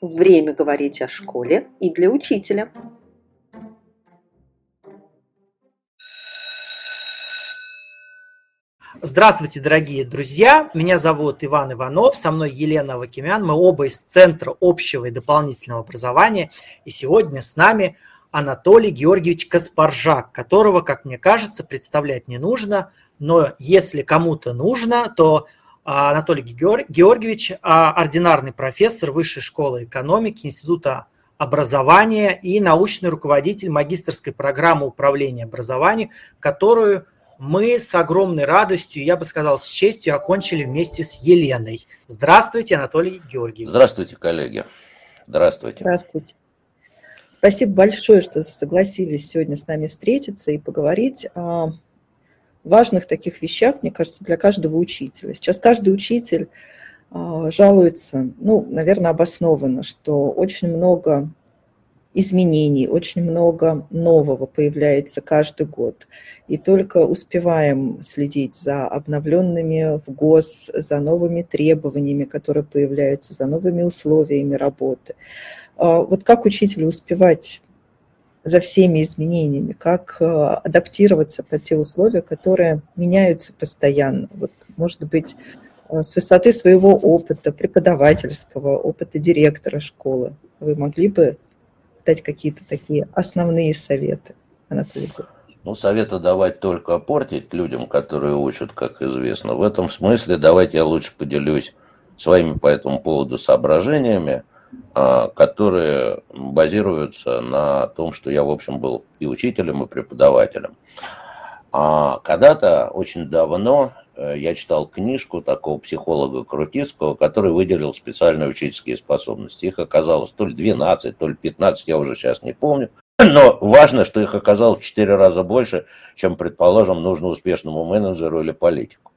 Время говорить о школе и для учителя. Здравствуйте, дорогие друзья! Меня зовут Иван Иванов, со мной Елена Вакимян. Мы оба из Центра общего и дополнительного образования. И сегодня с нами Анатолий Георгиевич Каспаржак, которого, как мне кажется, представлять не нужно. Но если кому-то нужно, то Анатолий Георгиевич, а, ординарный профессор Высшей школы экономики Института образования и научный руководитель магистрской программы управления образованием, которую мы с огромной радостью, я бы сказал, с честью окончили вместе с Еленой. Здравствуйте, Анатолий Георгиевич. Здравствуйте, коллеги. Здравствуйте. Здравствуйте. Спасибо большое, что согласились сегодня с нами встретиться и поговорить о важных таких вещах, мне кажется, для каждого учителя. Сейчас каждый учитель а, жалуется, ну, наверное, обоснованно, что очень много изменений, очень много нового появляется каждый год. И только успеваем следить за обновленными в ГОС, за новыми требованиями, которые появляются, за новыми условиями работы. А, вот как учителю успевать за всеми изменениями, как э, адаптироваться под те условия, которые меняются постоянно. Вот, может быть, э, с высоты своего опыта, преподавательского, опыта директора школы, вы могли бы дать какие-то такие основные советы, Анатолий ну, советы давать только портить людям, которые учат, как известно. В этом смысле давайте я лучше поделюсь своими по этому поводу соображениями. А, которые базируются на том, что я, в общем, был и учителем, и преподавателем. А когда-то, очень давно, э, я читал книжку такого психолога Крутицкого, который выделил специальные учительские способности. Их оказалось то ли 12, то ли 15, я уже сейчас не помню. Но важно, что их оказалось в 4 раза больше, чем, предположим, нужно успешному менеджеру или политику.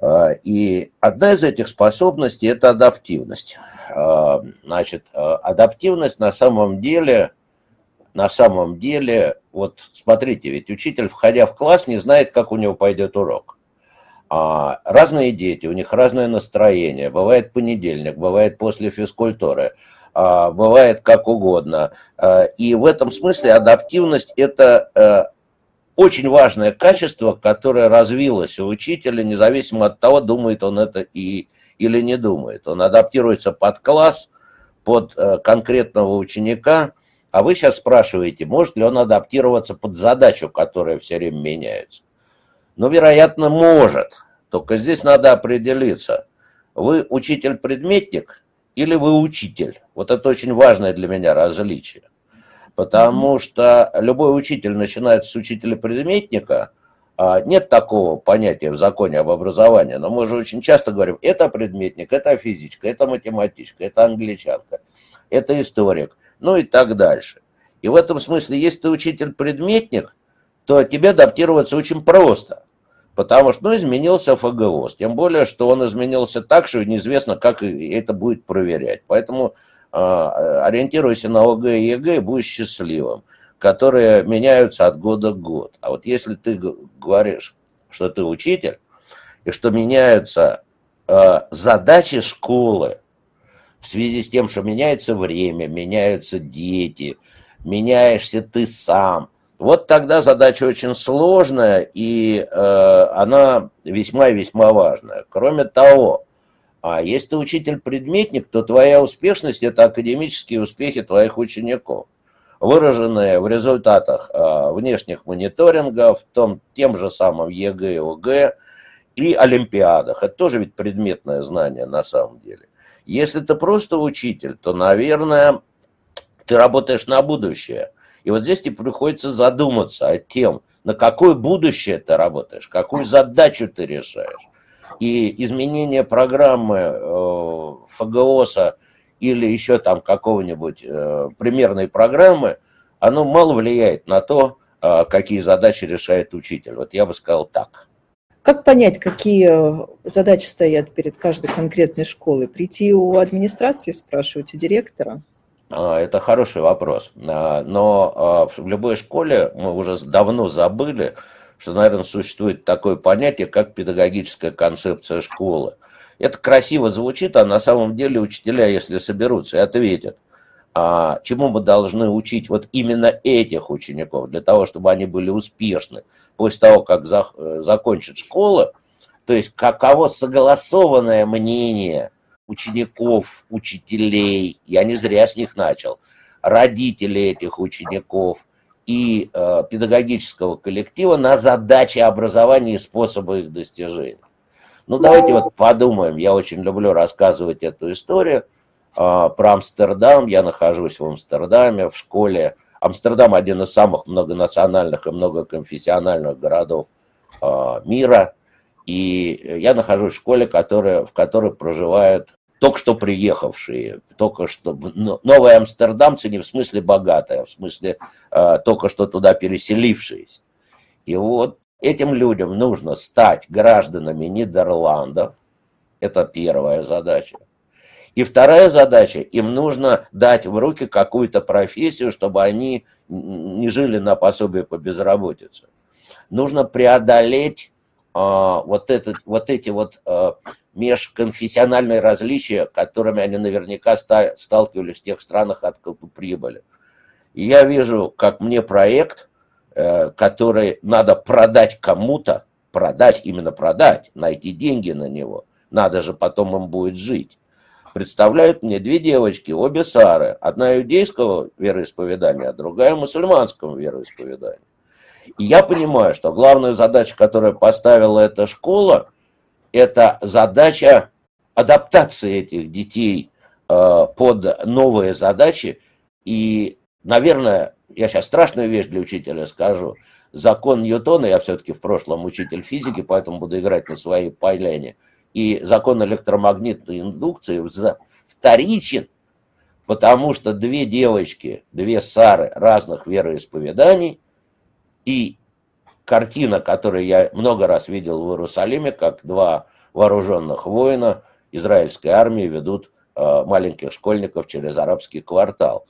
А, и одна из этих способностей – это адаптивность. А, значит, а, адаптивность на самом деле, на самом деле, вот смотрите, ведь учитель, входя в класс, не знает, как у него пойдет урок. Разные дети, у них разное настроение. Бывает понедельник, бывает после физкультуры, бывает как угодно. И в этом смысле адаптивность – это э, очень важное качество, которое развилось у учителя, независимо от того, думает он это и, или не думает. Он адаптируется под класс, под э, конкретного ученика, а вы сейчас спрашиваете, может ли он адаптироваться под задачу, которая все время меняется. Ну, вероятно, может. Только здесь надо определиться. Вы учитель-предметник или вы учитель? Вот это очень важное для меня различие. Потому что любой учитель начинает с учителя-предметника, а нет такого понятия в законе об образовании, но мы же очень часто говорим, это предметник, это физичка, это математичка, это англичанка, это историк, ну и так дальше. И в этом смысле, если ты учитель-предметник, то тебе адаптироваться очень просто, потому что ну, изменился ФГОС, тем более, что он изменился так, что неизвестно, как это будет проверять. Поэтому ориентируйся на ОГЭ и ЕГЭ и будешь счастливым, которые меняются от года к году. А вот если ты говоришь, что ты учитель, и что меняются а, задачи школы в связи с тем, что меняется время, меняются дети, меняешься ты сам, вот тогда задача очень сложная, и э, она весьма и весьма важная. Кроме того, а если ты учитель-предметник, то твоя успешность – это академические успехи твоих учеников, выраженные в результатах а, внешних мониторингов, том, тем же самым ЕГЭ и ОГЭ и олимпиадах. Это тоже ведь предметное знание на самом деле. Если ты просто учитель, то, наверное, ты работаешь на будущее. И вот здесь тебе приходится задуматься о тем, на какое будущее ты работаешь, какую задачу ты решаешь и изменение программы э, ФГОСа или еще там какого-нибудь э, примерной программы, оно мало влияет на то, э, какие задачи решает учитель. Вот я бы сказал так. Как понять, какие задачи стоят перед каждой конкретной школой? Прийти у администрации спрашивать, у директора? А, это хороший вопрос. А, но а, в любой школе мы уже давно забыли, что, наверное, существует такое понятие, как педагогическая концепция школы. Это красиво звучит, а на самом деле учителя, если соберутся и ответят, а чему мы должны учить вот именно этих учеников, для того, чтобы они были успешны после того, как за, э, закончат школу, то есть каково согласованное мнение учеников, учителей, я не зря с них начал, родителей этих учеников и э, педагогического коллектива на задачи образования и способы их достижения. Ну, давайте вот подумаем, я очень люблю рассказывать эту историю – а, про Амстердам. Я нахожусь в Амстердаме, в школе. Амстердам один из самых многонациональных и многоконфессиональных городов а, мира. И я нахожусь в школе, которая, в которой проживают только что приехавшие, только что новые амстердамцы не в смысле богатые, а в смысле э, только что туда переселившиеся. И вот этим людям нужно стать гражданами Нидерландов. Это первая задача. И вторая задача, им нужно дать в руки какую-то профессию, чтобы они не жили на пособие по безработице. Нужно преодолеть а, вот, этот, вот эти вот а, межконфессиональные различия, которыми они наверняка ста, сталкивались в тех странах, откуда прибыли. И я вижу, как мне проект, э, который надо продать кому-то, продать, именно продать, найти деньги на него. Надо же потом им будет жить представляют мне две девочки, обе Сары. Одна иудейского вероисповедания, а другая мусульманского вероисповедания. И я понимаю, что главная задача, которую поставила эта школа, это задача адаптации этих детей э, под новые задачи. И, наверное, я сейчас страшную вещь для учителя скажу. Закон Ньютона, я все-таки в прошлом учитель физики, поэтому буду играть на своей пайлене – и закон электромагнитной индукции вторичен, потому что две девочки, две Сары разных вероисповеданий и картина, которую я много раз видел в Иерусалиме, как два вооруженных воина израильской армии ведут э, маленьких школьников через арабский квартал.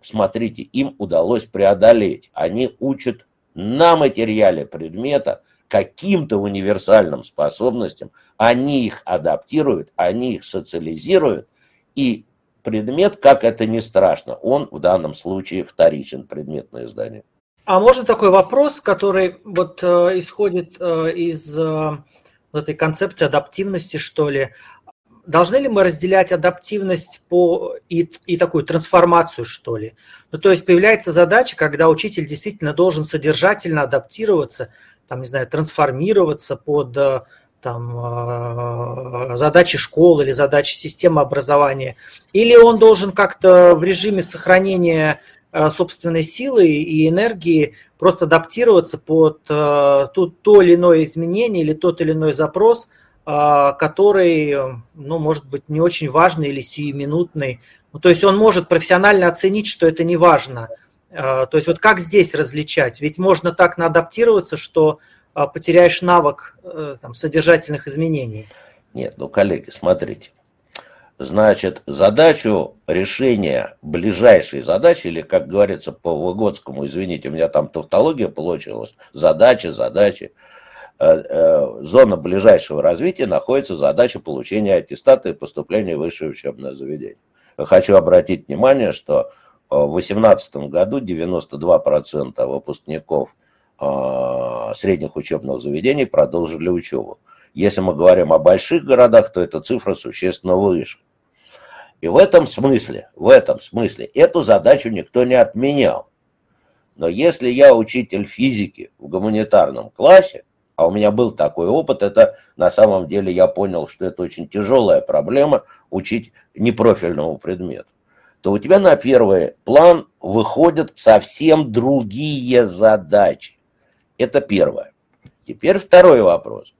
Смотрите, им удалось преодолеть. Они учат на материале предмета каким-то универсальным способностям, они их адаптируют, они их социализируют, и предмет, как это не страшно, он в данном случае вторичен, предметное издание. А можно такой вопрос, который вот э, исходит э, из э, этой концепции адаптивности, что ли? Должны ли мы разделять адаптивность по и, и такую трансформацию, что ли? Ну, то есть появляется задача, когда учитель действительно должен содержательно адаптироваться там, не знаю, трансформироваться под э, там, э, задачи школы или задачи системы образования, или он должен как-то в режиме сохранения собственной силы и энергии просто адаптироваться под то, то или иное изменение или тот или иной запрос, который, ну, может быть, не очень важный или сиюминутный. Ну, то есть он может профессионально оценить, что это не важно – то есть вот как здесь различать? Ведь можно так наадаптироваться, что потеряешь навык э, там, содержательных изменений. Нет, ну, коллеги, смотрите. Значит, задачу решения ближайшей задачи, или, как говорится по Выгодскому, извините, у меня там тавтология получилась, задачи, задачи, э, э, зона ближайшего развития находится задача получения аттестата и поступления в высшее учебное заведение. Хочу обратить внимание, что в 2018 году 92% выпускников средних учебных заведений продолжили учебу. Если мы говорим о больших городах, то эта цифра существенно выше. И в этом смысле, в этом смысле эту задачу никто не отменял. Но если я учитель физики в гуманитарном классе, а у меня был такой опыт, это на самом деле я понял, что это очень тяжелая проблема учить непрофильному предмету то у тебя на первый план выходят совсем другие задачи. Это первое. Теперь второй вопрос.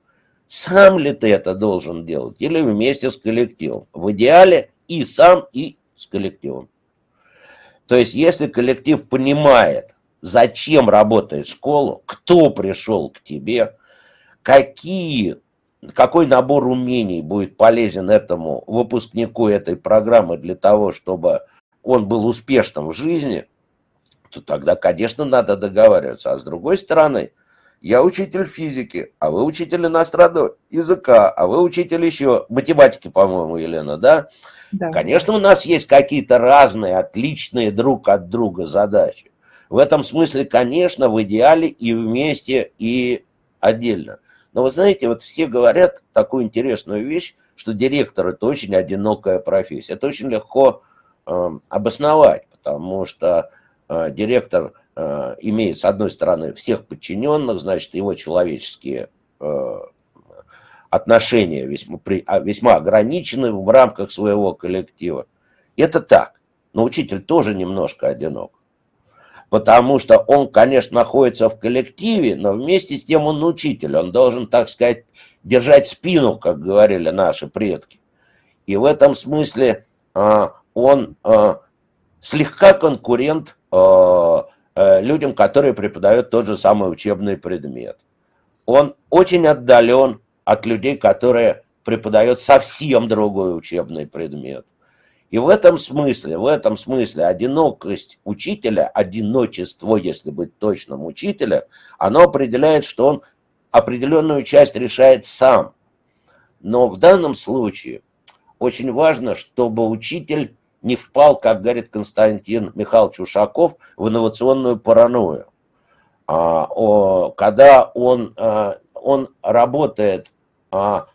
Сам ли ты это должен делать или вместе с коллективом? В идеале и сам, и с коллективом. То есть, если коллектив понимает, зачем работает школа, кто пришел к тебе, какие какой набор умений будет полезен этому выпускнику этой программы для того, чтобы он был успешным в жизни, то тогда, конечно, надо договариваться. А с другой стороны, я учитель физики, а вы учитель иностранного языка, а вы учитель еще математики, по-моему, Елена, да? да? Конечно, у нас есть какие-то разные, отличные друг от друга задачи. В этом смысле, конечно, в идеале и вместе, и отдельно. Но вы знаете, вот все говорят такую интересную вещь, что директор – это очень одинокая профессия. Это очень легко э, обосновать, потому что э, директор – имеет, с одной стороны, всех подчиненных, значит, его человеческие э, отношения весьма, а, весьма ограничены в рамках своего коллектива. Это так. Но учитель тоже немножко одинок. Потому что он, конечно, находится в коллективе, но вместе с тем он учитель. Он должен, так сказать, держать спину, как говорили наши предки. И в этом смысле э, он слегка конкурент Э, людям, которые преподают тот же самый учебный предмет. Он очень отдален от людей, которые преподают совсем другой учебный предмет. И в этом смысле, в этом смысле одинокость учителя, одиночество, если быть точным учителем, оно определяет, что он определенную часть решает сам. Но в данном случае очень важно, чтобы учитель не впал, как говорит Константин Михайлович Ушаков, в инновационную паранойю. А, когда он, а, он работает а,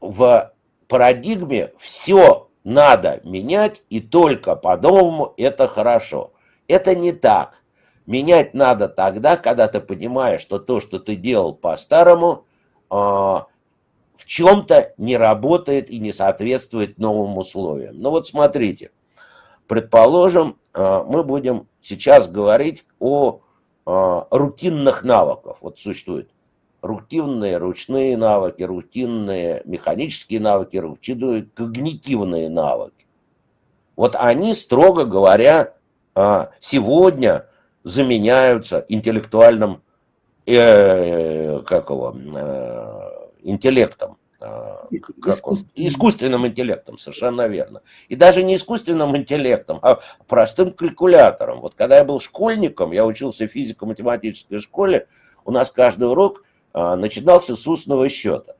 в парадигме «все надо менять, и только по-новому это хорошо». Это не так. Менять надо тогда, когда ты понимаешь, что то, что ты делал по-старому, в чем-то не работает и не соответствует новым условиям. Ну вот смотрите, предположим, э, мы будем сейчас говорить о э, рутинных навыках. Вот существует рутинные ручные навыки, рутинные механические навыки, рутинные когнитивные навыки. Вот они, строго говоря, э, сегодня заменяются интеллектуальным, э, как его, интеллектом. А, искусственным. искусственным интеллектом, совершенно верно. И даже не искусственным интеллектом, а простым калькулятором. Вот когда я был школьником, я учился в физико-математической школе, у нас каждый урок а, начинался с устного счета.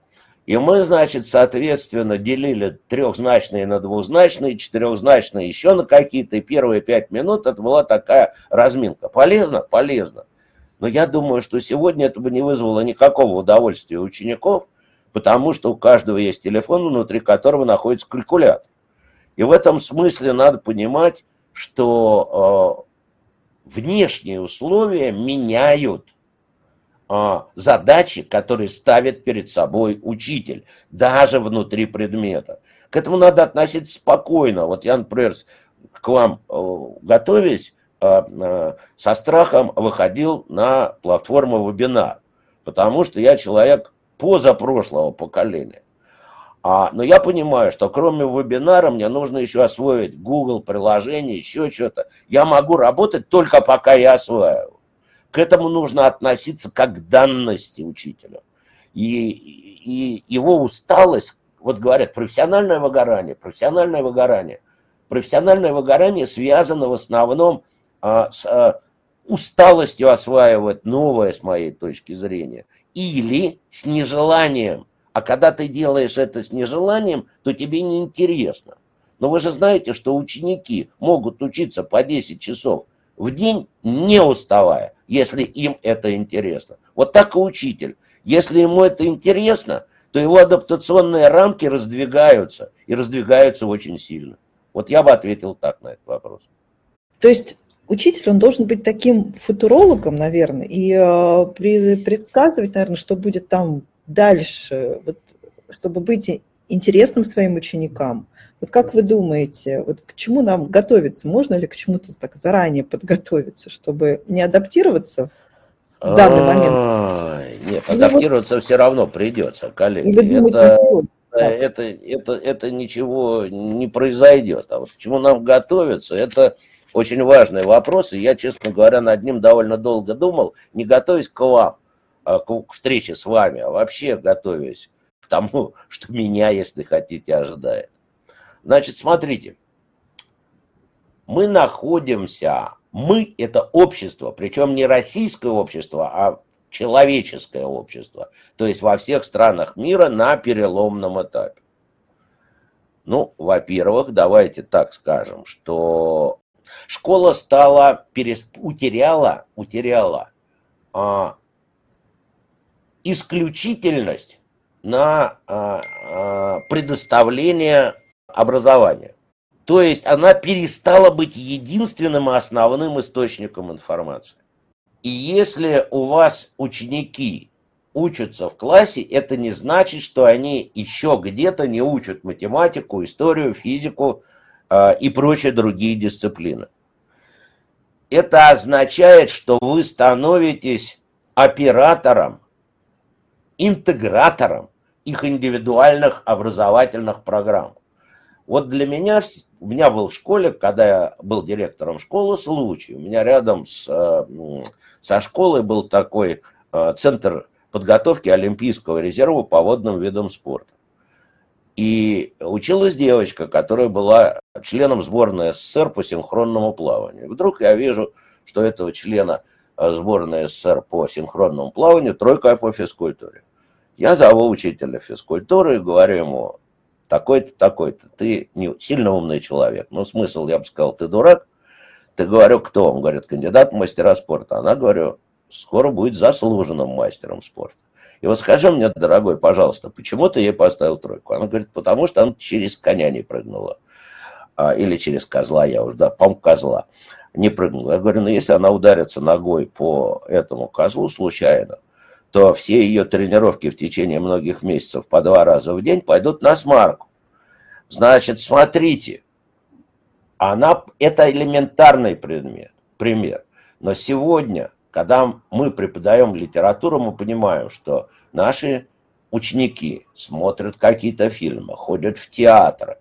И мы, значит, соответственно, делили трехзначные на двузначные, четырехзначные еще на какие-то. И первые пять минут это была такая разминка. Полезно? Полезно. Но я думаю, что сегодня это бы не вызвало никакого удовольствия у учеников, потому что у каждого есть телефон, внутри которого находится калькулятор. И в этом смысле надо понимать, что э, внешние условия меняют э, задачи, которые ставит перед собой учитель, даже внутри предмета. К этому надо относиться спокойно. Вот я, например, к вам э, готовясь, со страхом выходил на платформу вебинар, потому что я человек позапрошлого поколения. А, но я понимаю, что кроме вебинара мне нужно еще освоить Google приложение, еще что-то. Я могу работать только пока я осваиваю. К этому нужно относиться как к данности учителя. И, и его усталость, вот говорят, профессиональное выгорание, профессиональное выгорание. Профессиональное выгорание связано в основном а, с а, усталостью осваивать новое, с моей точки зрения, или с нежеланием. А когда ты делаешь это с нежеланием, то тебе не интересно. Но вы же знаете, что ученики могут учиться по 10 часов в день, не уставая, если им это интересно. Вот так и учитель. Если ему это интересно, то его адаптационные рамки раздвигаются, и раздвигаются очень сильно. Вот я бы ответил так на этот вопрос. То есть учитель, он должен быть таким футурологом, наверное, и э, предсказывать, наверное, что будет там дальше, вот, чтобы быть интересным своим ученикам. Вот как вы думаете, вот к чему нам готовиться? Можно ли к чему-то так заранее подготовиться, чтобы не адаптироваться в данный момент? Нет, адаптироваться все равно придется, коллеги. Это, это, это, это ничего не произойдет. А вот к чему нам готовиться, это очень важный вопрос, и я, честно говоря, над ним довольно долго думал, не готовясь к вам, а, к встрече с вами, а вообще готовясь к тому, что меня, если хотите, ожидает. Значит, смотрите, мы находимся Мы – это общество, причем не российское общество, а человеческое общество. То есть во всех странах мира на переломном этапе. Ну, во-первых, давайте так скажем, что школа стала, перес... утеряла, утеряла а, исключительность на а, а, предоставление образования. То есть она перестала быть единственным и основным источником информации. И если у вас ученики учатся в классе, это не значит, что они еще где-то не учат математику, историю, физику и прочие другие дисциплины. Это означает, что вы становитесь оператором, интегратором их индивидуальных образовательных программ. Вот для меня, у меня был в школе, когда я был директором школы, случай. У меня рядом с, э, со школой был такой э, центр подготовки Олимпийского резерва по водным видам спорта. И училась девочка, которая была членом сборной СССР по синхронному плаванию. Вдруг я вижу, что этого члена э, сборной СССР по синхронному плаванию тройка по физкультуре. Я зову учителя физкультуры и говорю ему, такой-то, такой-то, ты не сильно умный человек. Ну, смысл, я бы сказал, ты дурак. Ты говорю, кто? Он говорит, кандидат в мастера спорта. Она, говорю, скоро будет заслуженным мастером спорта. И вот скажи мне, дорогой, пожалуйста, почему ты ей поставил тройку? Она говорит, потому что она через коня не прыгнула. А, или через козла, я уже, да, по козла не прыгнула. Я говорю, ну если она ударится ногой по этому козлу случайно, то все ее тренировки в течение многих месяцев по два раза в день пойдут на смарку. Значит, смотрите, она, это элементарный предмет, пример. Но сегодня, когда мы преподаем литературу, мы понимаем, что наши ученики смотрят какие-то фильмы, ходят в театр,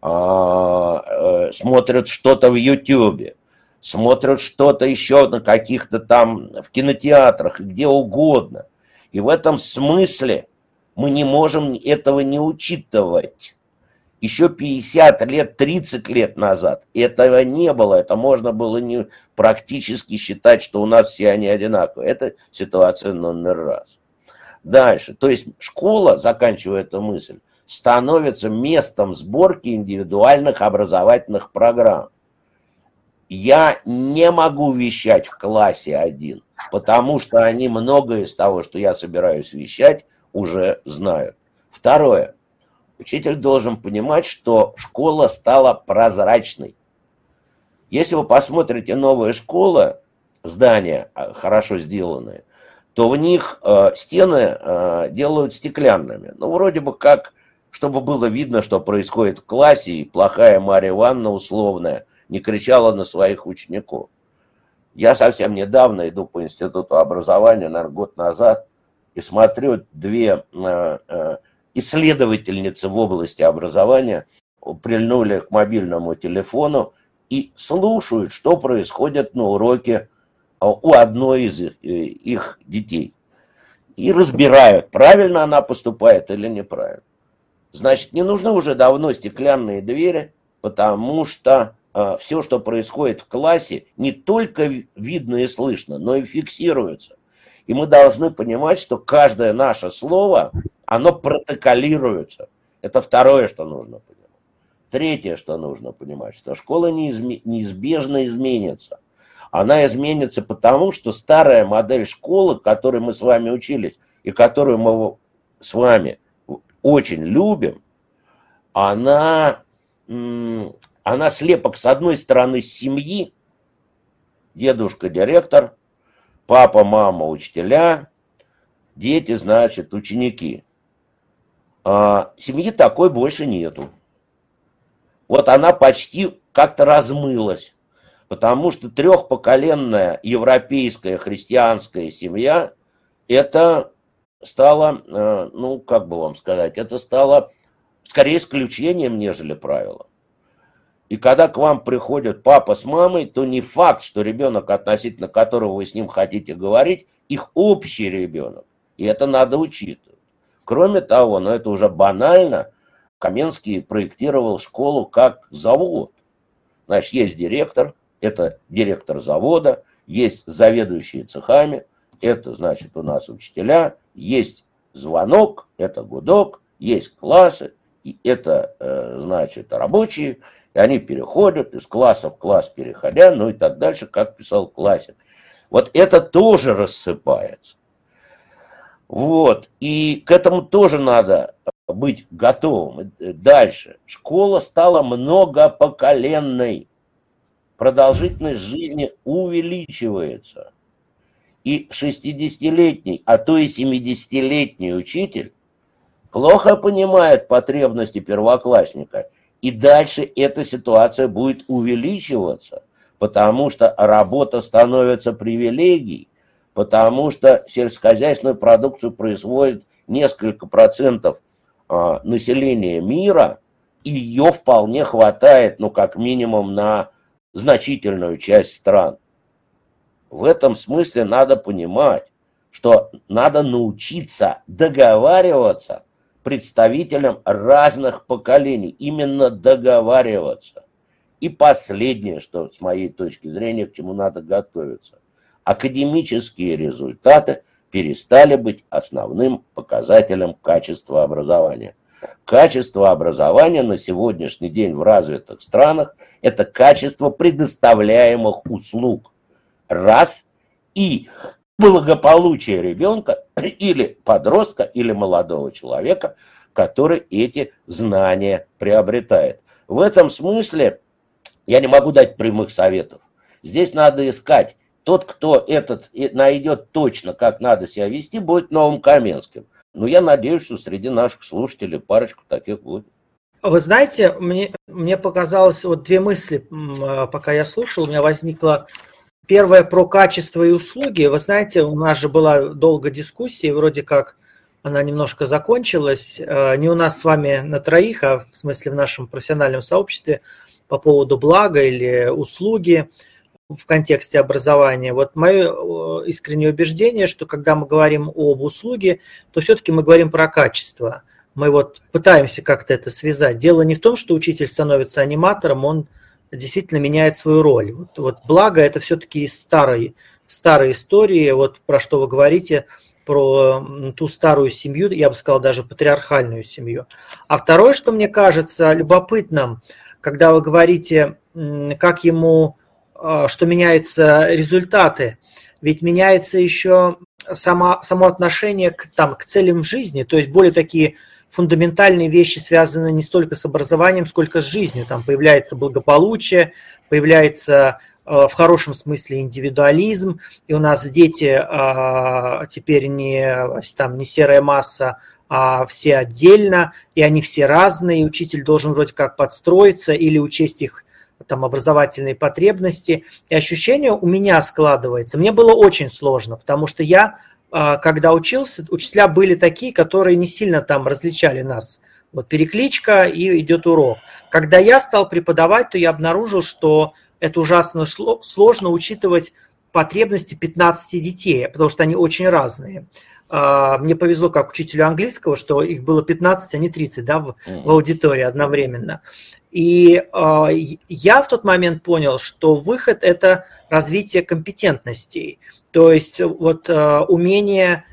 а, э, смотрят что-то в Ютьюбе, смотрят что-то еще на каких-то там в кинотеатрах, где угодно. И в этом смысле мы не можем этого не учитывать. Еще 50 лет, 30 лет назад этого не было. Это можно было не практически считать, что у нас все они одинаковые. Это ситуация номер раз. Дальше. То есть школа, заканчивая эту мысль, становится местом сборки индивидуальных образовательных программ. Я не могу вещать в классе один потому что они многое из того, что я собираюсь вещать, уже знают. Второе. Учитель должен понимать, что школа стала прозрачной. Если вы посмотрите новые школы, здания а, хорошо сделанные, то в них э, стены э, делают стеклянными. Ну, вроде бы как, чтобы было видно, что происходит в классе, и плохая Марья Ивановна условная не кричала на своих учеников. Я совсем недавно иду по институту образования, наверное, год назад, и смотрю две э, э, исследовательницы в области образования прильнули к мобильному телефону и слушают, что происходит на уроке э, у одной из их, их детей. И разбирают, правильно она поступает или неправильно. Значит, не нужны уже давно стеклянные двери, потому что а, все, что происходит в классе, не только видно и слышно, но и фиксируется. И мы должны понимать, что каждое наше слово, оно протоколируется. Это второе, что нужно понимать. Третье, что нужно понимать, что школа неизбежно изменится. Она изменится потому, что старая модель школы, которой мы с вами учились, и которую мы с вами очень любим, она она слепок с одной стороны семьи, дедушка директор, папа, мама учителя, дети, значит, ученики. А семьи такой больше нету. Вот она почти как-то размылась, потому что трехпоколенная европейская христианская семья, это стало, э, ну, как бы вам сказать, это стало скорее исключением, нежели правилом. И когда к вам приходят папа с мамой, то не факт, что ребенок, относительно которого вы с ним хотите говорить, их общий ребенок. И это надо учитывать. Кроме того, но это уже банально, Каменский проектировал школу как завод. Значит, есть директор, это директор завода, есть заведующие цехами, это значит у нас учителя, есть звонок, это гудок, есть классы, и это э, значит рабочие, и они переходят из класса в класс переходя, ну и так дальше, как писал классик. Вот это тоже рассыпается. Вот, и к этому тоже надо быть готовым. Дальше. Школа стала многопоколенной. Продолжительность жизни увеличивается. И 60-летний, а то и 70-летний учитель плохо понимает потребности первоклассника. И дальше эта ситуация будет увеличиваться, потому что работа становится привилегией, потому что сельскохозяйственную продукцию производит несколько процентов а, населения мира, и ее вполне хватает, ну, как минимум, на значительную часть стран. В этом смысле надо понимать, что надо научиться договариваться представителям разных поколений, именно договариваться. И последнее, что с моей точки зрения, к чему надо готовиться. Академические результаты – перестали быть основным показателем качества образования. Качество образования на сегодняшний день в развитых странах – это качество предоставляемых услуг. Раз. И благополучие ребенка или подростка, или молодого человека, который эти знания приобретает. В этом смысле я не могу дать прямых советов. Здесь надо искать тот, кто этот найдет точно, как надо себя вести, будет новым Каменским. Но я надеюсь, что среди наших слушателей парочку таких будет. Вы знаете, мне, мне показалось, вот две мысли, а, пока я слушал, у меня возникла первая про качество и услуги. Вы знаете, у нас же была долго дискуссия, вроде как она немножко закончилась, а, не у нас с вами на троих, а в смысле в нашем профессиональном сообществе по поводу блага или услуги в контексте образования. Вот мое искреннее убеждение, что когда мы говорим об услуге, то все-таки мы говорим про качество. Мы вот пытаемся как-то это связать. Дело не в том, что учитель становится аниматором, он действительно меняет свою роль. Вот, вот благо это все-таки из старой, старой истории, вот про что вы говорите, про ту старую семью, я бы сказал даже патриархальную семью. А второе, что мне кажется любопытным, когда вы говорите, как ему а, что меняются результаты, ведь меняется еще само, само отношение к, там, к целям жизни, то есть более такие фундаментальные вещи связаны не столько с образованием, сколько с жизнью. Там появляется благополучие, появляется э, в хорошем смысле индивидуализм, и у нас дети э, теперь не, там, не серая масса, а все отдельно, и они все разные, и учитель должен вроде как подстроиться или учесть их там образовательные потребности. И ощущение у меня складывается. Мне было очень сложно, потому что я, когда учился, учителя были такие, которые не сильно там различали нас. Вот перекличка и идет урок. Когда я стал преподавать, то я обнаружил, что это ужасно сложно учитывать потребности 15 детей, потому что они очень разные. А, мне повезло как учителю английского, что их было 15, а не 30 да, в, в аудитории одновременно. И э, я в тот момент понял, что выход – это развитие компетентностей, то есть вот э, умение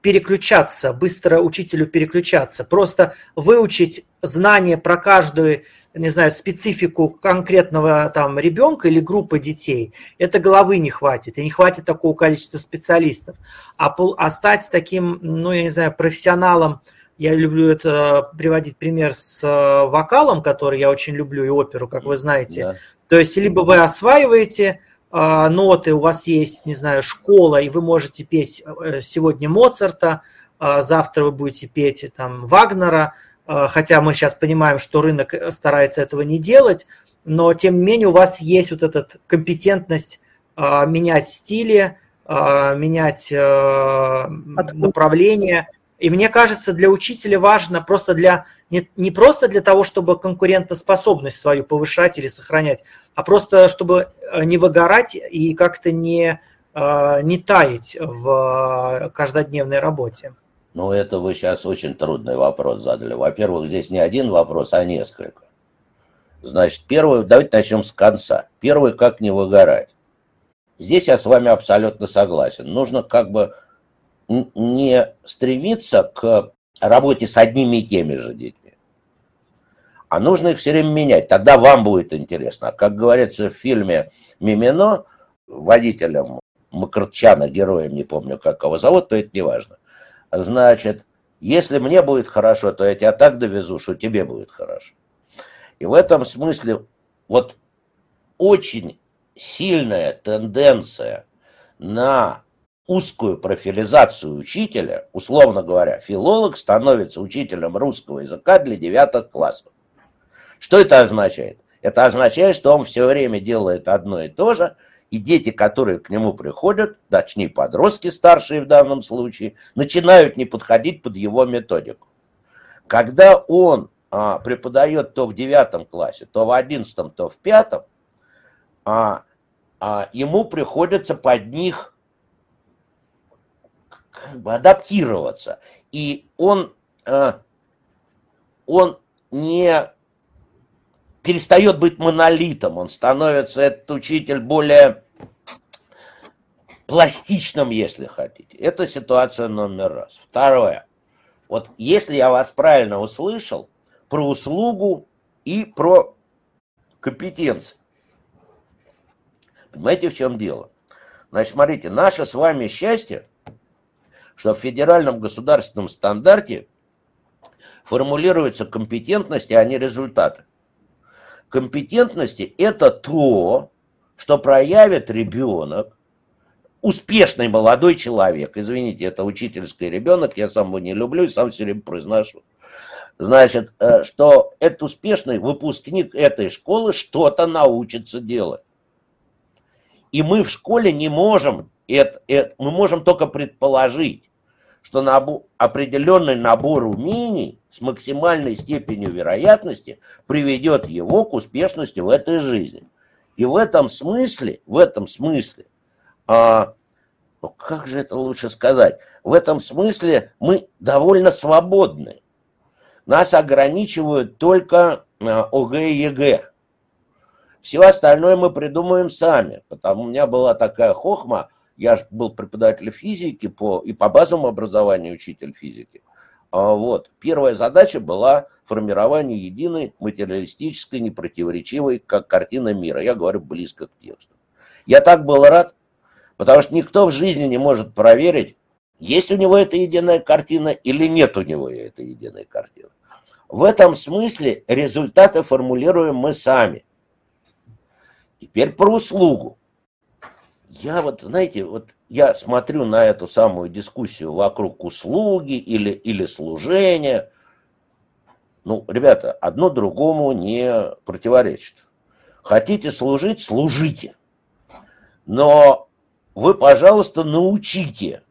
переключаться, быстро учителю переключаться, просто выучить знания про каждую, не знаю, специфику конкретного там ребенка или группы детей, это головы не хватит, и не хватит такого количества специалистов. А, а стать таким, ну, я не знаю, профессионалом – я люблю это приводить пример с э, вокалом, который я очень люблю, и оперу, как вы знаете. Да. То есть, либо вы осваиваете э, ноты, у вас есть, не знаю, школа, и вы можете петь э, сегодня Моцарта, э, завтра вы будете петь там Вагнера, хотя мы сейчас понимаем, что рынок старается этого не делать, но тем не менее у вас есть вот эта компетентность э, менять стили, э, менять э, направление и мне кажется, для учителя важно просто для не, не просто для того, чтобы конкурентоспособность свою повышать или сохранять, а просто чтобы э, не выгорать и как-то не, э, не таять в каждодневной работе. Ну, это вы сейчас очень трудный вопрос задали. Во-первых, здесь не один вопрос, а несколько. Значит, первый, давайте начнем с конца. Первый, как не выгорать. Здесь я с вами абсолютно согласен. Нужно как бы не стремиться к работе с одними и теми же детьми, а нужно их все время менять. Тогда вам будет интересно. Как говорится в фильме «Мимино», водителем Макарчана, героем, не помню, как его зовут, то это не важно. Значит, если мне будет хорошо, то я тебя так довезу, что тебе будет хорошо. И в этом смысле вот очень сильная тенденция на узкую профилизацию учителя, условно говоря, филолог становится учителем русского языка для девятых классов. Что это означает? Это означает, что он все время делает одно и то же, и дети, которые к нему приходят, точнее подростки старшие в данном случае, начинают не подходить под его методику. Когда он а, преподает то в девятом классе, то в одиннадцатом, то в пятом, а, а, ему приходится под них как бы адаптироваться. И он, а, он не перестает быть монолитом, он становится, этот учитель, более пластичным, если хотите. Это ситуация номер раз. Второе. Вот если я вас правильно услышал, про услугу и про компетенции. Понимаете, в чем дело? Значит, смотрите, наше с вами счастье, что в федеральном государственном стандарте формулируются компетентности, а не результаты. Компетентности – это то, что проявит ребенок, успешный молодой человек. Извините, это учительский ребенок, я сам его не люблю и сам все время произношу. Значит, э, что этот успешный выпускник этой школы что-то научится делать. И мы в школе не можем, это, это, мы можем только предположить, что набор, определенный набор умений с максимальной степенью вероятности приведет его к успешности в этой жизни. И в этом смысле, в этом смысле, а, ну как же это лучше сказать, в этом смысле мы довольно свободны. Нас ограничивают только а, ОГЭ и ЕГЭ. Все остальное мы придумаем сами. Потому у меня была такая хохма, я же был преподаватель физики по, и по базовому образованию учитель физики. А вот. Первая задача была формирование единой материалистической, непротиворечивой, как картина мира. Я говорю близко к тексту. Я так был рад, потому что никто в жизни не может проверить, есть у него эта единая картина или нет у него этой единой картины. В этом смысле результаты формулируем мы сами. Теперь про услугу. Я вот, знаете, вот я смотрю на эту самую дискуссию вокруг услуги или, или служения. Ну, ребята, одно другому не противоречит. Хотите служить, служите. Но вы, пожалуйста, научите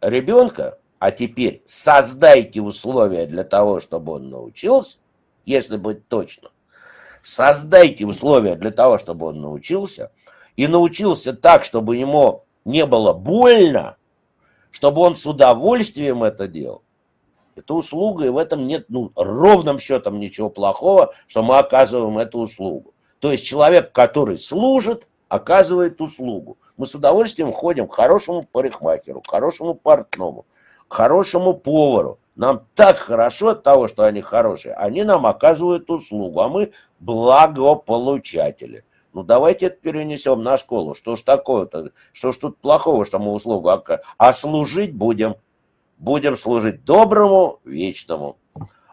ребенка а теперь создайте условия для того, чтобы он научился, если быть точно. Создайте условия для того, чтобы он научился, и научился так, чтобы ему не было больно, чтобы он с удовольствием это делал. Это услуга, и в этом нет ну, ровным счетом ничего плохого, что мы оказываем эту услугу. То есть человек, который служит, оказывает услугу. Мы с удовольствием ходим к хорошему парикмахеру, к хорошему портному, хорошему повару. Нам так хорошо от того, что они хорошие. Они нам оказывают услугу, а мы благополучатели. Ну, давайте это перенесем на школу. Что ж такое-то? Что ж тут плохого, что мы услугу оказываем? А служить будем. Будем служить доброму, вечному.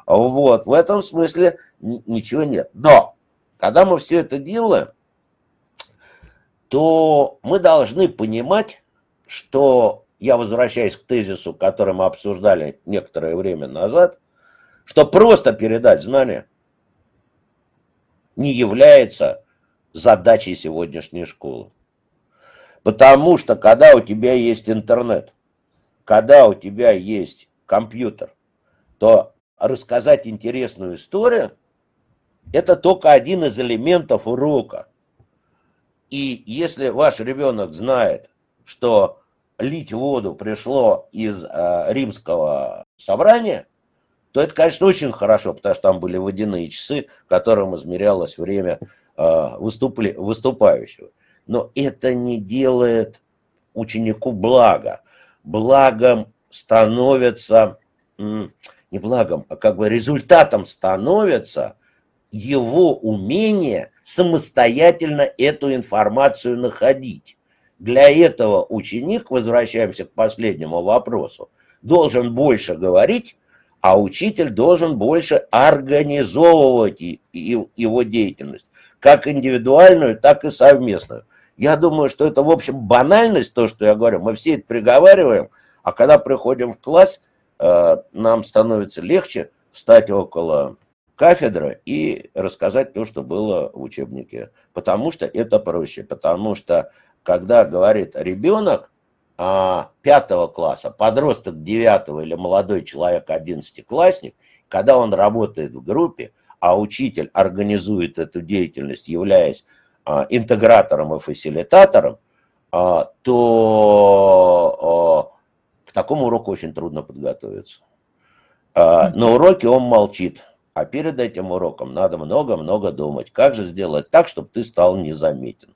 Вот, в этом смысле ничего нет. Но, когда мы все это делаем, то мы должны понимать, что я возвращаюсь к тезису, который мы обсуждали некоторое время назад, что просто передать знания не является задачей сегодняшней школы. Потому что когда у тебя есть интернет, когда у тебя есть компьютер, то рассказать интересную историю – это только один из элементов урока. И если ваш ребенок знает, что лить воду пришло из э, римского собрания, то это, конечно, очень хорошо, потому что там были водяные часы, которым измерялось время выступли, выступающего. Но это не делает ученику блага. Благом становится, не благом, а как бы результатом становится его умение самостоятельно эту информацию находить. Для этого ученик, возвращаемся к последнему вопросу, должен больше говорить, а учитель должен больше организовывать его деятельность, как индивидуальную, так и совместную. Я думаю, что это, в общем, банальность, то, что я говорю. Мы все это приговариваем, а когда приходим в класс, э, нам становится легче встать около кафедры и рассказать то, что было в учебнике. Потому что это проще. Потому что, когда говорит ребенок, а, пятого класса, подросток девятого или молодой человек одиннадцатиклассник, когда он работает в группе, а учитель организует эту деятельность, являясь а, интегратором и фасилитатором, а, то к такому уроку очень трудно подготовиться. На уроке он молчит, а перед этим уроком надо много-много думать, как же сделать так, чтобы ты стал незаметен.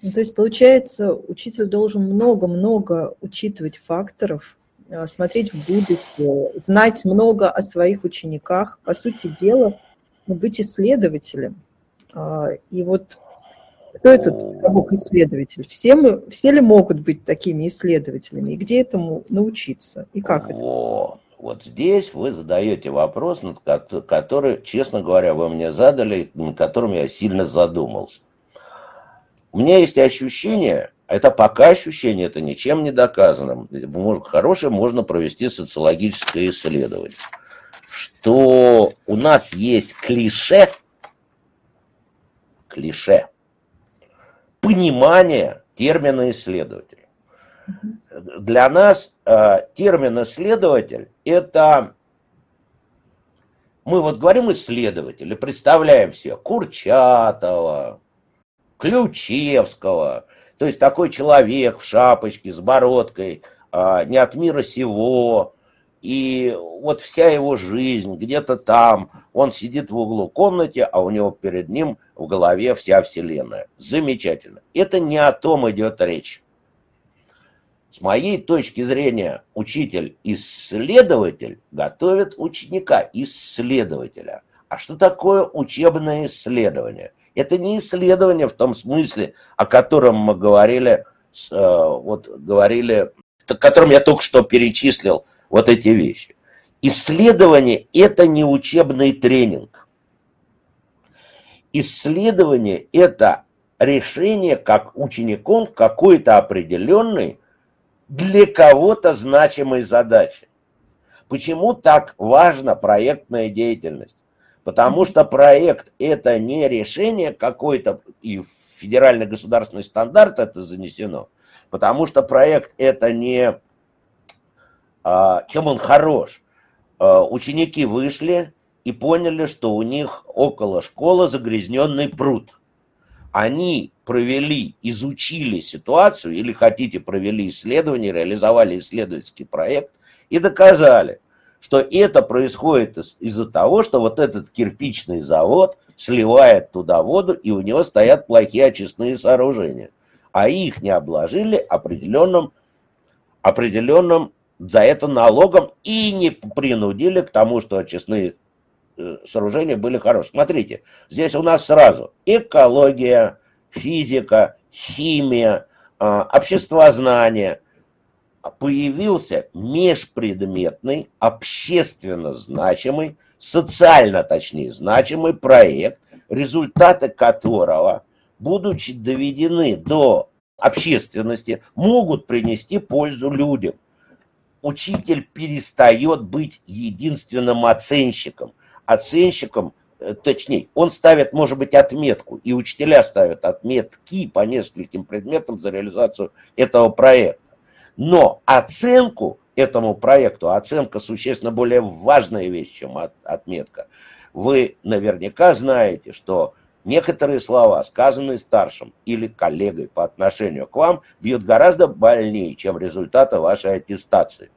Ну, то есть, получается, учитель должен много-много учитывать факторов, а, смотреть в будущее, знать много о своих учениках, по сути дела, быть исследователем. А, и вот кто этот педагог-исследователь? Все, мы, все ли могут быть такими исследователями? И где этому научиться? И как это? Вот здесь вы задаете вопрос, который, честно говоря, вы мне задали, над которым я сильно задумался. У меня есть ощущение, это пока ощущение, это ничем не доказано, хорошее можно провести социологическое исследование, что у нас есть клише, клише, понимание термина исследователя. Для нас э, термин исследователь – это мы вот говорим исследователи, представляем себе Курчатова, Ключевского, то есть такой человек в шапочке с бородкой, а, не от мира сего, и вот вся его жизнь где-то там, он сидит в углу комнаты, а у него перед ним в голове вся вселенная. Замечательно. Это не о том идет речь. С моей точки зрения, учитель-исследователь готовит ученика-исследователя. А что такое учебное исследование – это не исследование в том смысле, о котором мы говорили, э, вот говорили, о котором я только что перечислил вот эти вещи. Исследование – это не учебный тренинг. Исследование – это решение как учеником какой-то определенной для кого-то значимой задачи. Почему так важна проектная деятельность? Потому что проект это не решение какой-то, и в федеральный государственный стандарт это занесено, потому что проект это не... А, чем он хорош? А, ученики вышли и поняли, что у них около школы загрязненный пруд. Они провели, изучили ситуацию, или хотите, провели исследование, реализовали исследовательский проект и доказали, что это происходит из-за того, что вот этот кирпичный завод сливает туда воду, и у него стоят плохие очистные сооружения. А их не обложили определенным, определенным за это налогом и не принудили к тому, что очистные э, сооружения были хорошие. Смотрите, здесь у нас сразу экология, физика, химия, а, обществознание – появился межпредметный, общественно значимый, социально, точнее, значимый проект, результаты которого, будучи доведены до общественности, могут принести пользу людям. Учитель перестает быть единственным оценщиком. Оценщиком, э, точнее, он ставит, может быть, отметку, и учителя ставят отметки по нескольким предметам за реализацию этого проекта. Но оценку этому проекту, оценка существенно более важная вещь, чем от, отметка. Вы наверняка знаете, что некоторые слова, сказанные старшим или коллегой по отношению к вам, бьют гораздо больнее, чем результаты вашей аттестации.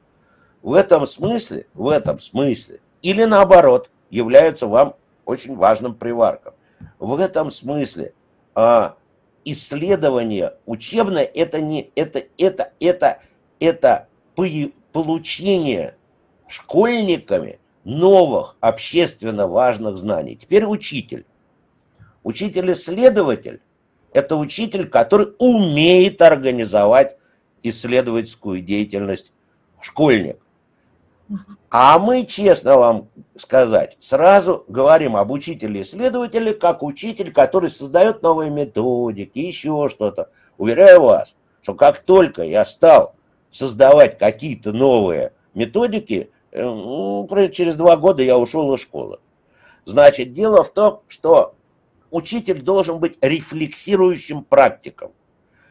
в этом смысле, в этом смысле, или наоборот, являются вам очень важным приварком. В этом смысле а, исследование учебное это не это это это это получение школьниками новых общественно важных знаний. Теперь учитель. Учитель-исследователь – это учитель, который умеет организовать исследовательскую деятельность школьник. А мы, честно вам сказать, сразу говорим об учителе-исследователе как учитель, который создает новые методики, еще что-то. Уверяю вас, что как только я стал создавать какие-то новые методики, э, ну, через два года я ушел из школы. Значит, дело в том, что учитель должен быть рефлексирующим практиком,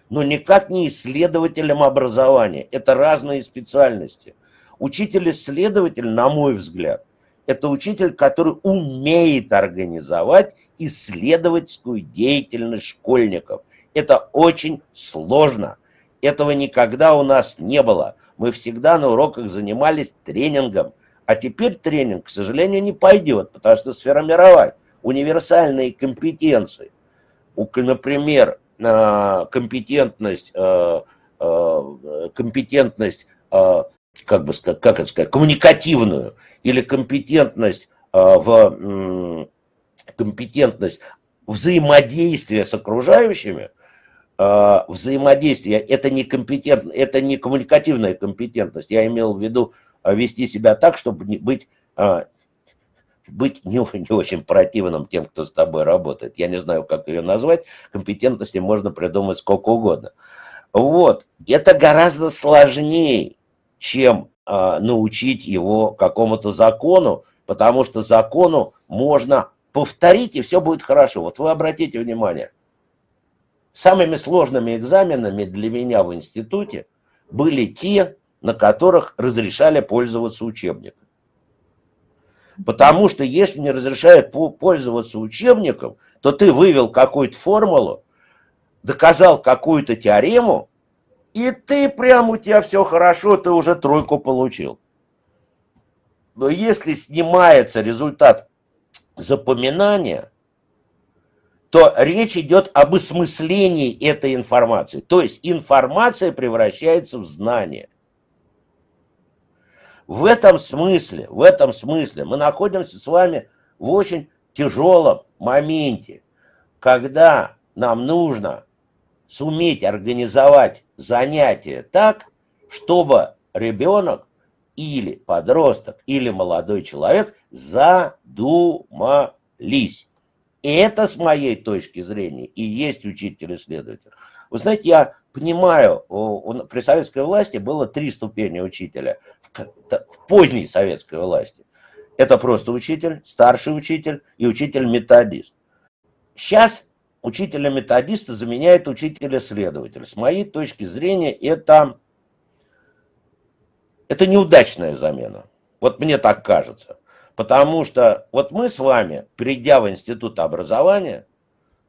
но никак не исследователем образования. Это разные специальности – Учитель-исследователь, на мой взгляд, это учитель, который умеет организовать исследовательскую деятельность школьников. Это очень сложно. Этого никогда у нас не было. Мы всегда на уроках занимались тренингом. А теперь тренинг, к сожалению, не пойдет, потому что сформировать универсальные компетенции, например, э, компетентность, э, э, компетентность как бы сказать, как это сказать, коммуникативную или компетентность а, в компетентность взаимодействия с окружающими, а, взаимодействие, это не компетент, это не коммуникативная компетентность. Я имел в виду а, вести себя так, чтобы быть, быть не, не очень противным тем, кто с тобой работает. Я не знаю, как ее назвать. Компетентности можно придумать сколько угодно. Вот. Это гораздо сложнее чем э, научить его какому-то закону, потому что закону можно повторить, и все будет хорошо. Вот вы обратите внимание, самыми сложными экзаменами для меня в институте были те, на которых разрешали пользоваться учебником. Потому что если не разрешают пользоваться учебником, то ты вывел какую-то формулу, доказал какую-то теорему, и ты прям у тебя все хорошо, ты уже тройку получил. Но если снимается результат запоминания, то речь идет об осмыслении этой информации. То есть информация превращается в знание. В этом смысле, в этом смысле мы находимся с вами в очень тяжелом моменте, когда нам нужно суметь организовать занятие так, чтобы ребенок или подросток, или молодой человек задумались. И это, с моей точки зрения, и есть учитель-исследователь. Вы знаете, я понимаю, при советской власти было три ступени учителя, в поздней советской власти. Это просто учитель, старший учитель и учитель-методист. Сейчас учителя-методиста заменяет учителя-следователя. С моей точки зрения, это, это неудачная замена. Вот мне так кажется. Потому что вот мы с вами, придя в институт образования,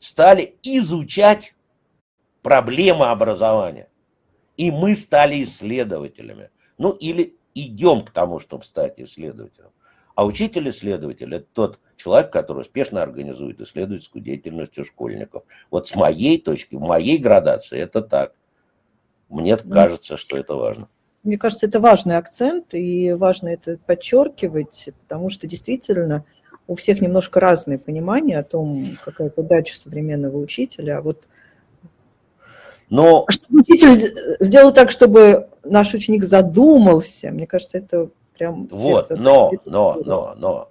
стали изучать проблемы образования. И мы стали исследователями. Ну или идем к тому, чтобы стать исследователем. А учитель-исследователь – это тот человек, который успешно организует исследовательскую деятельность у школьников. Вот с моей точки, в моей градации это так. Мне ну, кажется, что это важно. Мне кажется, это важный акцент, и важно это подчеркивать, потому что действительно у всех немножко разные понимания о том, какая задача современного учителя. А вот но... Чтобы учитель сделал так, чтобы наш ученик задумался, мне кажется, это прям... Вот, но, но, но, но.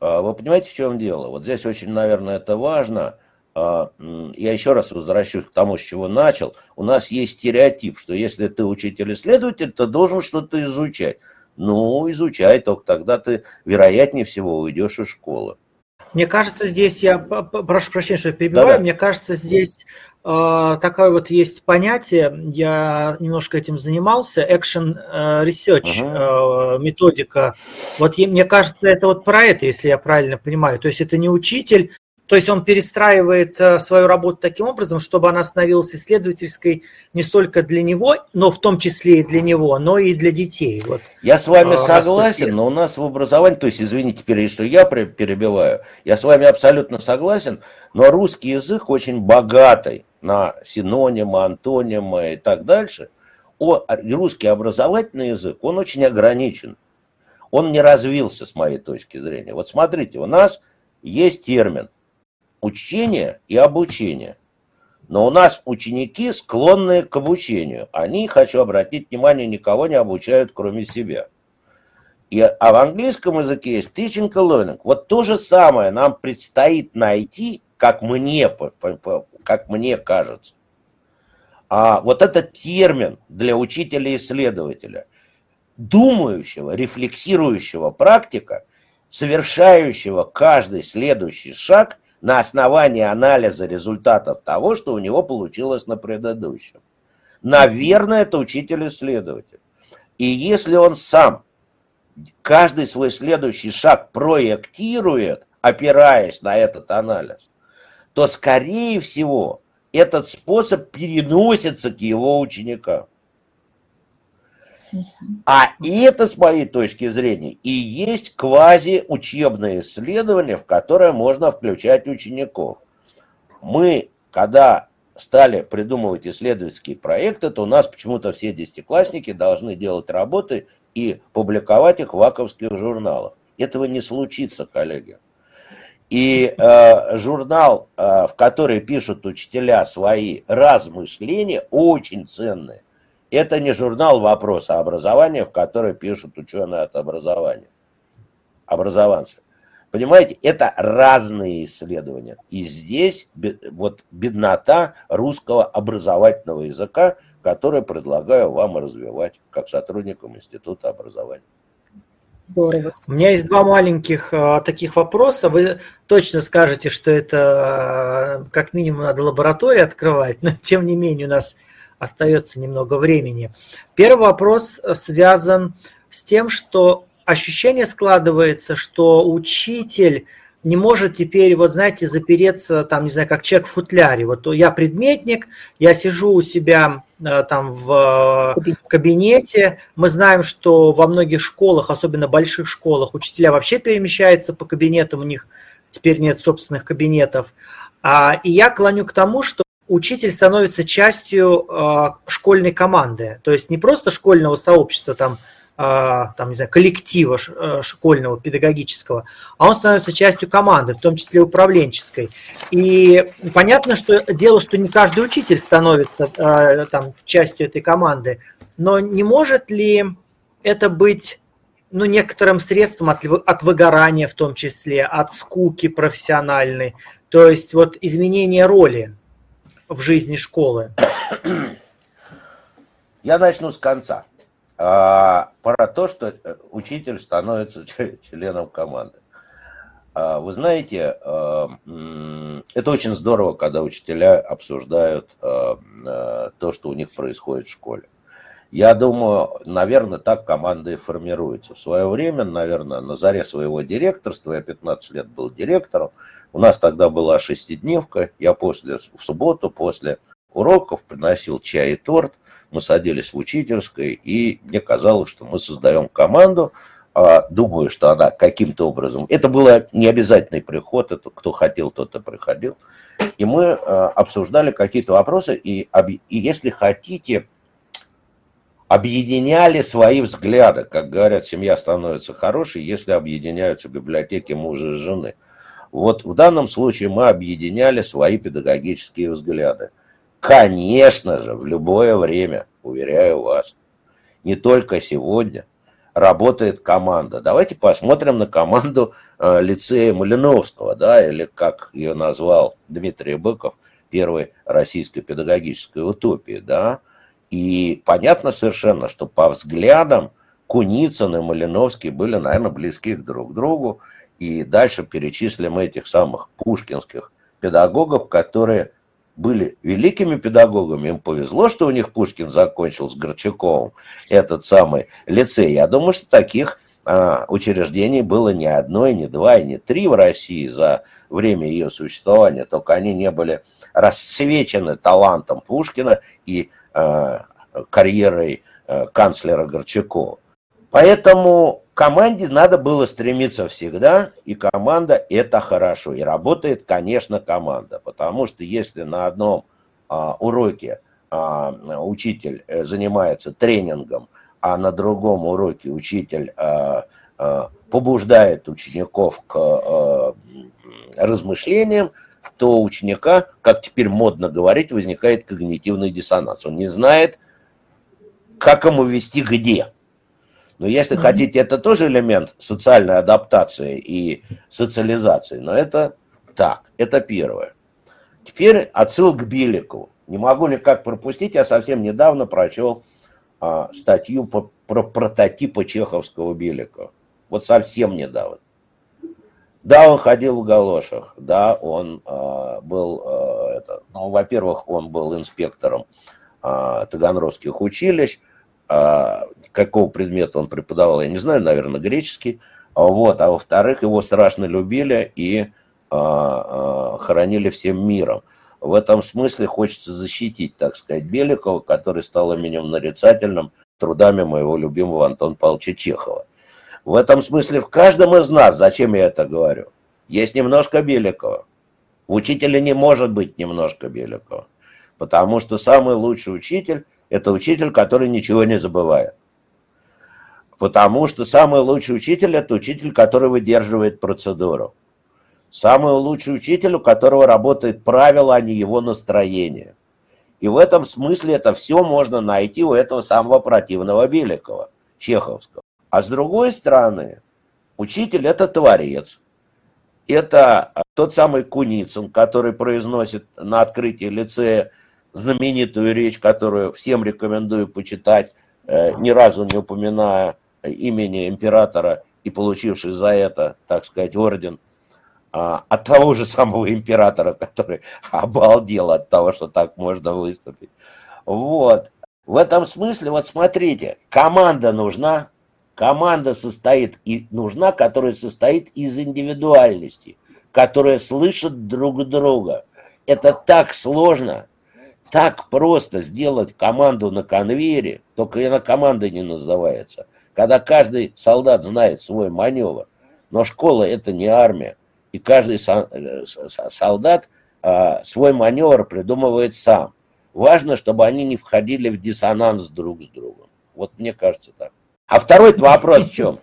А, вы понимаете, в чем дело? Вот здесь очень, наверное, это важно. А, я еще раз возвращусь к тому, с чего начал. У нас есть стереотип, что если ты учитель-исследователь, то должен что-то изучать. Ну, изучай, только тогда ты, вероятнее всего, уйдешь из школы. Мне кажется, здесь я прошу прощения, что я перебиваю. Да-да. Мне кажется, здесь такое вот есть понятие. Я немножко этим занимался. Action э, research uh-huh. э, методика. Вот мне кажется, это вот про это, если я правильно понимаю. То есть это не учитель, То есть он перестраивает э, свою работу таким образом, чтобы она становилась исследовательской не столько для него, но в том числе и для него, но и для детей. Вот. Я с вами а, согласен, но у нас в образовании, то есть, извините, что я перебиваю, я с вами абсолютно согласен, но русский язык очень богатый на синонимы, антонимы и так дальше. О, русский образовательный язык, он очень ограничен. Он не развился, с моей точки зрения. Вот смотрите, у нас есть термин учение и обучение. Но у нас ученики склонны к обучению. Они, хочу обратить внимание, никого не обучают, кроме себя. И, а в английском языке есть teaching and learning. Вот то же самое нам предстоит найти, как мне, как мне кажется. А вот этот термин для учителя-исследователя, думающего, рефлексирующего практика, совершающего каждый следующий шаг на основании анализа результатов того, что у него получилось на предыдущем. Наверное, это учитель-исследователь. И если он сам каждый свой следующий шаг проектирует, опираясь на этот анализ, то, скорее всего, этот способ переносится к его ученикам. А это, с моей точки зрения, и есть квазиучебное исследование, в которое можно включать учеников. Мы, когда стали придумывать исследовательские проекты, то у нас почему-то все десятиклассники должны делать работы и публиковать их в ваковских журналах. Этого не случится, коллеги. И э, журнал, э, в который пишут учителя свои размышления, очень ценный. Это не журнал «Вопросы образования», в который пишут ученые от образования, образованцы. Понимаете, это разные исследования. И здесь вот беднота русского образовательного языка, который предлагаю вам развивать как сотрудникам Института образования. Здорово. У меня есть два маленьких а, таких вопроса. Вы точно скажете, что это а, как минимум надо лабораторию открывать, но тем не менее у нас остается немного времени. Первый вопрос связан с тем, что ощущение складывается, что учитель не может теперь, вот знаете, запереться, там, не знаю, как человек в футляре. Вот я предметник, я сижу у себя э, там в кабинете. Мы знаем, что во многих школах, особенно больших школах, учителя вообще перемещаются по кабинетам, у них теперь нет собственных кабинетов. А, и я клоню к тому, что учитель становится частью э, школьной команды, то есть не просто школьного сообщества, там, там, не знаю, коллектива э, школьного, педагогического, а он становится частью команды, в том числе управленческой. И понятно, что дело, что не каждый учитель становится э, там, частью этой команды, но не может ли это быть ну, некоторым средством от, от выгорания в том числе, от скуки профессиональной, то есть вот изменение роли в жизни школы? Я начну с конца. А, про то, что э, учитель становится членом команды. А, вы знаете, а, это очень здорово, когда учителя обсуждают то, что у них происходит в школе. Я думаю, наверное, так команда и формируется. В свое время, наверное, на заре своего директорства, я 15 лет был директором, у нас тогда была шестидневка, я после, в субботу после уроков приносил чай и торт, мы садились в учительской, и мне казалось, что мы создаем команду, а, думаю, что она каким-то образом... Это было не обязательный приход, это кто хотел, тот и приходил. И мы а, обсуждали какие-то вопросы, и, и если хотите, объединяли свои взгляды. Как говорят, семья становится хорошей, если объединяются библиотеки мужа и жены. Вот в данном случае мы объединяли свои педагогические взгляды. Конечно же, в любое время, уверяю вас, не только сегодня, работает команда. Давайте посмотрим на команду э, лицея Малиновского, да, или как ее назвал Дмитрий Быков, первой российской педагогической утопии, да. И понятно совершенно, что по взглядам Куницын и Малиновский были, наверное, близки друг к другу. И дальше перечислим этих самых пушкинских педагогов, которые были великими педагогами. Им повезло, что у них Пушкин закончил с Горчаковым этот самый лицей. Я думаю, что таких а, учреждений было не одно, и не два, и не три в России за время ее существования, только они не были рассвечены талантом Пушкина и э, карьерой э, канцлера Горчакова. Поэтому команде надо было стремиться всегда, и команда это хорошо. И работает, конечно, команда, потому что если на одном а, уроке а, учитель э, занимается тренингом, а на другом уроке учитель а, а, побуждает учеников к а, размышлениям, то у ученика, как теперь модно говорить, возникает когнитивный диссонанс. Он не знает, как ему вести где. Но если mm-hmm. хотите, это тоже элемент социальной адаптации и социализации. Но это так, это первое. Теперь отсыл к Биликову. Не могу никак пропустить, я совсем недавно прочел а, статью по, про прототипы чеховского Биликова. Вот совсем недавно. Да, он ходил в галошах, да, он э, был, э, это, ну, во-первых, он был инспектором э, таганрогских училищ, э, какого предмета он преподавал, я не знаю, наверное, греческий, вот, а во-вторых, его страшно любили и э, э, хоронили всем миром. В этом смысле хочется защитить, так сказать, Беликова, который стал именем нарицательным трудами моего любимого Антона Павловича Чехова. В этом смысле в каждом из нас, зачем я это говорю, есть немножко Беликова. У учителя не может быть немножко Беликова, потому что самый лучший учитель – это учитель, который ничего не забывает. Потому что самый лучший учитель – это учитель, который выдерживает процедуру. Самый лучший учитель, у которого работает правило, а не его настроение. И в этом смысле это все можно найти у этого самого противного Беликова, Чеховского. А с другой стороны, учитель – это творец. Это тот самый Куницын, который произносит на открытии лицея знаменитую речь, которую всем рекомендую почитать, э, ни разу не упоминая имени императора и получивший за это, так сказать, орден а, от того же самого императора, который обалдел от того, что так можно выступить. Вот. В этом смысле, вот смотрите, команда нужна, Команда состоит и нужна, которая состоит из индивидуальности, которая слышит друг друга. Это так сложно, так просто сделать команду на конвейере, только и на команды не называется. Когда каждый солдат знает свой маневр. Но школа это не армия. И каждый э, солдат а, свой маневр придумывает сам. Важно, чтобы они не входили в диссонанс друг с другом. Вот мне кажется так. А второй вопрос в чем?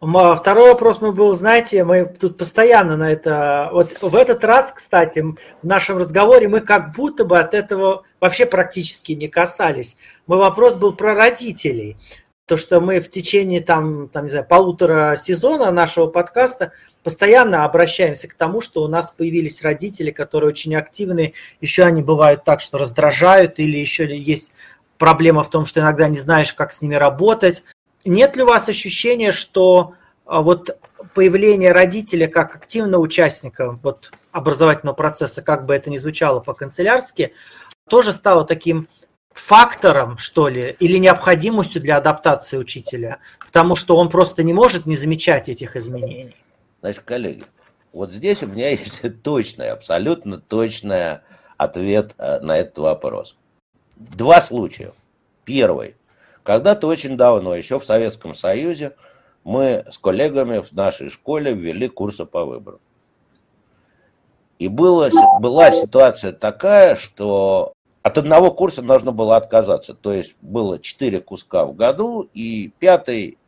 Второй вопрос мы был, знаете, мы тут постоянно на это... Вот в этот раз, кстати, в нашем разговоре мы как будто бы от этого вообще практически не касались. Мой вопрос был про родителей. То, что мы в течение там, там, не знаю, полутора сезона нашего подкаста постоянно обращаемся к тому, что у нас появились родители, которые очень активны. Еще они бывают так, что раздражают, или еще есть проблема в том, что иногда не знаешь, как с ними работать. Нет ли у вас ощущения, что а, вот появление родителя как активного участника вот, образовательного процесса, как бы это ни звучало по-канцелярски, тоже стало таким фактором, что ли, или необходимостью для адаптации учителя, потому что он просто не может не замечать этих изменений. Значит, коллеги, вот здесь у меня есть точный, абсолютно точный ответ э, на этот вопрос. Два случая. Первый. Когда-то очень давно, еще в Советском Союзе, мы с коллегами в нашей школе ввели курсы по выбору. И было, была ситуация такая, что от одного курса нужно было отказаться. То есть было четыре куска в году и пятый,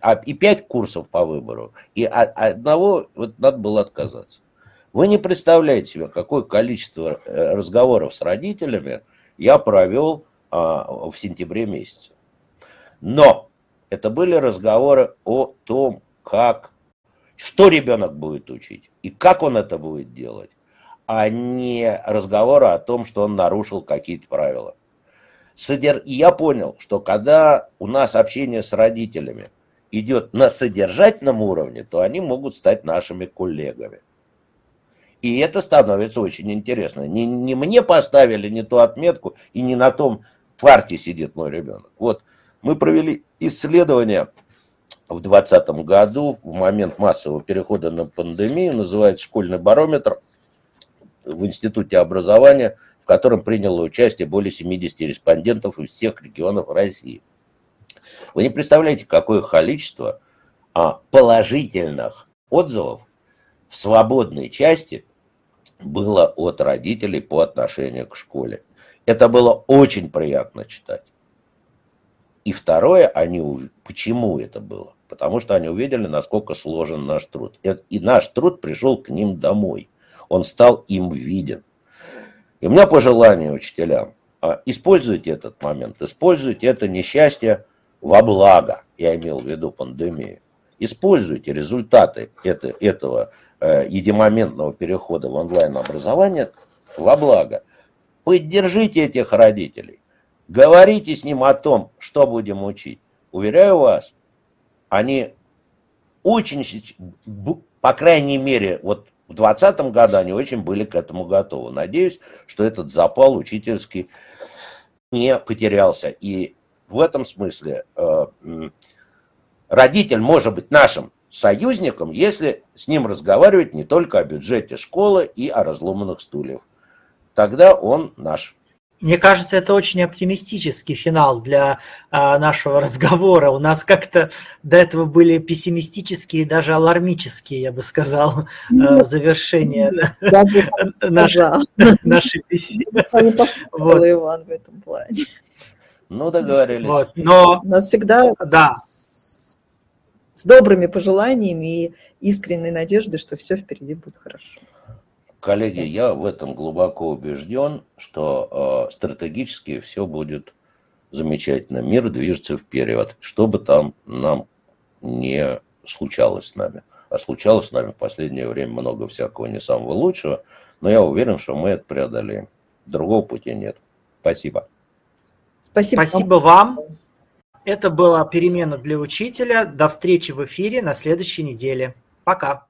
а, и пять курсов по выбору. И от одного вот надо было отказаться. Вы не представляете себе, какое количество э, разговоров с родителями – я провел а, в сентябре месяце. Но это были разговоры о том, как, что ребенок будет учить и как он это будет делать, а не разговоры о том, что он нарушил какие-то правила. И я понял, что когда у нас общение с родителями идет на содержательном уровне, то они могут стать нашими коллегами. И это становится очень интересно. Не, не мне поставили не ту отметку, и не на том партии сидит мой ребенок. Вот мы провели исследование в 2020 году, в момент массового перехода на пандемию, называется «Школьный барометр» в Институте образования, в котором приняло участие более 70 респондентов из всех регионов России. Вы не представляете, какое количество а, положительных отзывов в свободной части было от родителей по отношению к школе. Это было очень приятно читать. И второе, они, почему это было? Потому что они увидели, насколько сложен наш труд. И наш труд пришел к ним домой. Он стал им виден. И у меня пожелание учителям. А, используйте этот момент, используйте это несчастье во благо. Я имел в виду пандемию. Используйте результаты это, этого э, единомоментного перехода в онлайн-образование во благо. Поддержите этих родителей. Говорите с ним о том, что будем учить. Уверяю вас, они очень, по крайней мере, вот в 2020 году они очень были к этому готовы. Надеюсь, что этот запал учительский не потерялся. И в этом смысле э, родитель может быть нашим союзником, если с ним разговаривать не только о бюджете школы и о разломанных стульях. Тогда он наш. Мне кажется, это очень оптимистический финал для а, нашего разговора. У нас как-то до этого были пессимистические, даже алармические, я бы сказал, а, завершения нашей беседы. Вот. Иван в этом плане. Ну, договорились. Вот. Но у нас всегда да. с, с добрыми пожеланиями и искренней надеждой, что все впереди будет хорошо. Коллеги, я в этом глубоко убежден, что э, стратегически все будет замечательно. Мир движется вперед, что бы там нам не случалось с нами. А случалось с нами в последнее время много всякого не самого лучшего, но я уверен, что мы это преодолеем. Другого пути нет. Спасибо. Спасибо, Спасибо вам. Это была перемена для учителя. До встречи в эфире на следующей неделе. Пока.